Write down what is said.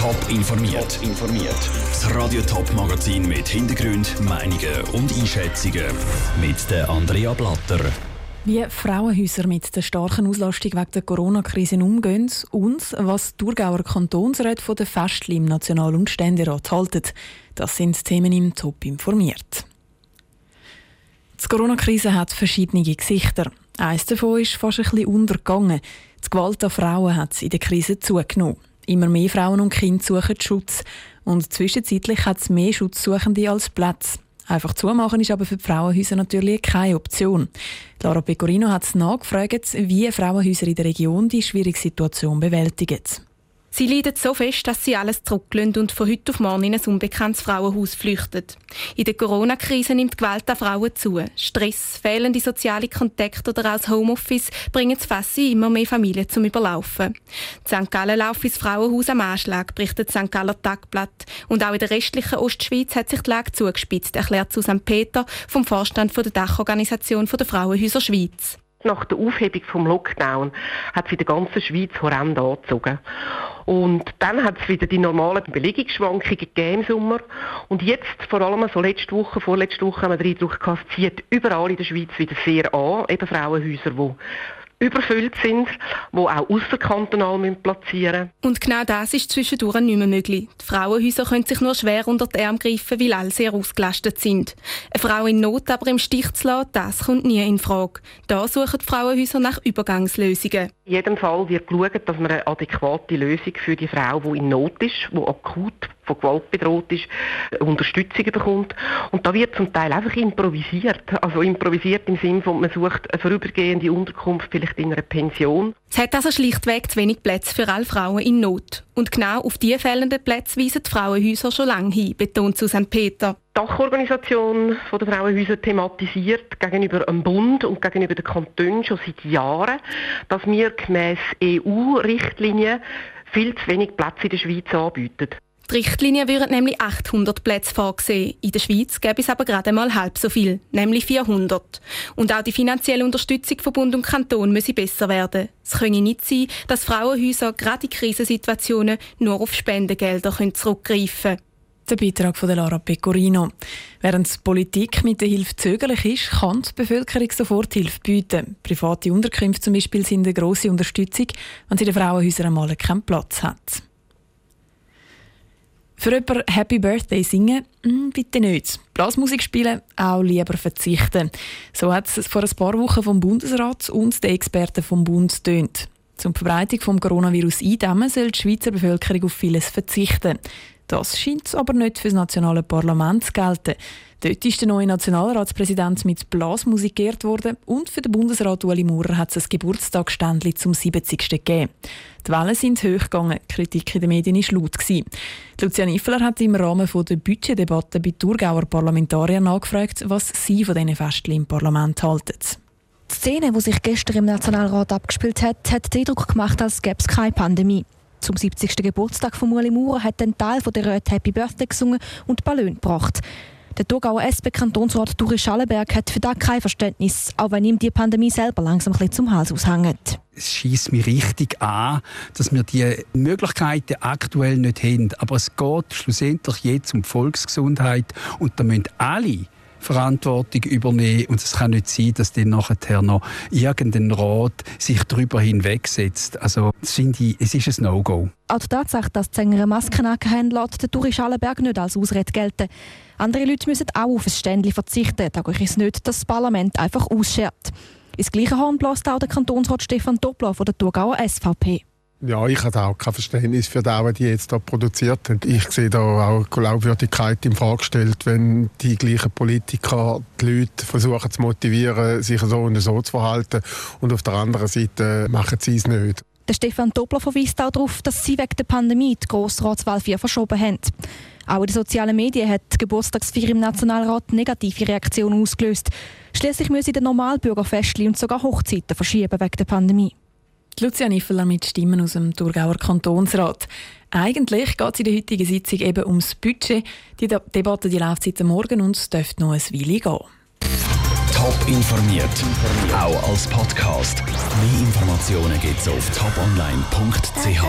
Top informiert. informiert. Das Radio Top Magazin mit Hintergrund, Meinungen und Einschätzungen mit der Andrea Blatter. Wie Frauenhäuser mit der starken Auslastung wegen der Corona-Krise umgehen und was die Thurgauer Kantonsräte von der Festli im National- und Ständerat halten. Das sind Themen im Top informiert. Die Corona-Krise hat verschiedene Gesichter. Eines davon ist fast ein bisschen untergegangen. Die Gewalt an Frauen hat in der Krise zugenommen. Immer mehr Frauen und Kinder suchen Schutz. Und zwischenzeitlich hat es mehr Schutzsuchende als Plätze. Einfach zumachen ist aber für die Frauenhäuser natürlich keine Option. Lara Pecorino hat nachgefragt, wie Frauenhäuser in der Region die schwierige Situation bewältigen. Sie leiden so fest, dass sie alles zurücklassen und von heute auf morgen in ein unbekanntes Frauenhaus flüchten. In der Corona-Krise nimmt Gewalt an Frauen zu. Stress, fehlende soziale Kontakte oder auch das Homeoffice bringen Fass in immer mehr Familien zum Überlaufen. Die St. Gallen laufen ins Frauenhaus am Anschlag, berichtet das St. Galler Tagblatt. Und auch in der restlichen Ostschweiz hat sich die Lage zugespitzt, erklärt Susanne Peter vom Vorstand der Dachorganisation der Frauenhäuser Schweiz. Nach der Aufhebung vom Lockdown hat es in der ganzen Schweiz horrend angezogen. Und dann hat es wieder die normalen Belegungsschwankungen gegeben im Sommer. Und jetzt, vor allem so letzte Woche, vorletzte Woche, haben wir den Eindruck gehabt, es zieht überall in der Schweiz wieder sehr an. Eben Frauenhäuser, die überfüllt sind, die auch außerkantonal platzieren müssen. Und genau das ist zwischendurch nicht mehr möglich. Die Frauenhäuser können sich nur schwer unter die Arme greifen, weil alle sehr ausgelastet sind. Eine Frau in Not aber im Stich zu lassen, das kommt nie in Frage. Da suchen die Frauenhäuser nach Übergangslösungen. In jedem Fall wird geschaut, dass man eine adäquate Lösung für die Frau, die in Not ist, die akut von Gewalt bedroht ist, Unterstützung bekommt. Und da wird zum Teil einfach improvisiert. Also improvisiert im Sinne von, man sucht eine vorübergehende Unterkunft, vielleicht in einer Pension. Es hat also schlichtweg zu wenig Plätze für alle Frauen in Not. Und genau auf diese fehlenden Plätze weisen die Frauenhäuser schon lange hin, betont Susanne Peter. Die Dachorganisation der Frauenhäuser thematisiert gegenüber dem Bund und gegenüber den Kantonen schon seit Jahren, dass wir gemäss EU-Richtlinien viel zu wenig Plätze in der Schweiz anbieten. Die Richtlinien würden nämlich 800 Plätze vorgesehen. In der Schweiz gäbe es aber gerade mal halb so viel, nämlich 400. Und auch die finanzielle Unterstützung von Bund und Kanton müsse besser werden. Es könne nicht sein, dass Frauenhäuser gerade in Krisensituationen nur auf Spendengelder zurückgreifen können. Der Beitrag von Lara Pecorino. Während die Politik mit der Hilfe zögerlich ist, kann die Bevölkerung sofort Hilfe bieten. Private Unterkünfte zum Beispiel sind eine grosse Unterstützung, wenn sie in den Frauenhäusern einmal keinen Platz hat. Für jemanden Happy Birthday singen? Hm, bitte nicht. Blasmusik spielen? Auch lieber verzichten. So hat es vor ein paar Wochen vom Bundesrat und den Experten vom Bund tönt. Zum Verbreitung des Coronavirus eindämmen soll die Schweizer Bevölkerung auf vieles verzichten. Das scheint aber nicht für das nationale Parlament zu gelten. Dort ist der neue Nationalratspräsident mit Blasmusik geehrt worden und für den Bundesrat Ueli Maurer hat es ein Geburtstagsständchen zum 70. gegeben. Die Wellen sind hochgegangen, die Kritik in den Medien war laut. Lucian Iffeler hat im Rahmen der Budgetdebatte bei Thurgauer Parlamentariern nachgefragt, was sie von diesen Festen im Parlament halten. Die Szene, die sich gestern im Nationalrat abgespielt hat, hat den Eindruck gemacht, als gäbe es keine Pandemie. Zum 70. Geburtstag von Ueli Maurer hat ein Teil der Röte Happy Birthday gesungen und Ballon gebracht. Der Thurgauer SP-Kantonsrat Duri Schallenberg hat für das kein Verständnis, auch wenn ihm die Pandemie selber langsam ein zum Hals aushängt. Es schießt mich richtig an, dass wir die Möglichkeiten aktuell nicht haben. Aber es geht schlussendlich jetzt um Volksgesundheit und da müssen alle Verantwortung übernehmen. Und es kann nicht sein, dass dann nachher noch irgendein Rat sich darüber hinwegsetzt. Also, finde ich, es ist ein No-Go. Auch die Tatsache, dass die Sänger Masken haben, lässt der Touri Schallenberg nicht als Ausrede gelten. Andere Leute müssen auch auf ein Ständchen verzichten. Da ist es nicht, dass das Parlament einfach ausschert. Ins gleiche Horn bläst auch der Kantonsrat Stefan Doppler von der Thurgauer SVP. Ja, ich habe auch kein Verständnis für was die jetzt da produziert haben. Ich sehe da auch Glaubwürdigkeit in Frage gestellt, wenn die gleichen Politiker die Leute versuchen zu motivieren, sich so und so zu verhalten und auf der anderen Seite machen sie es nicht. Der Stefan Doppler verweist auch darauf, dass sie wegen der Pandemie die Grossratswahl 4 verschoben haben. Auch in den sozialen Medien hat die Geburtstagsfeier im Nationalrat negative Reaktionen ausgelöst. Schließlich müssen der Normalbürger Festli und sogar Hochzeiten verschieben wegen der Pandemie. Lucian Iffeler mit Stimmen aus dem Thurgauer Kantonsrat. Eigentlich geht es in der heutigen Sitzung eben ums Budget. Die De Debatte die läuft seit Morgen und es dürfte noch ein Weile gehen. Top informiert, auch als Podcast. Mehr Informationen gibt es auf toponline.ch.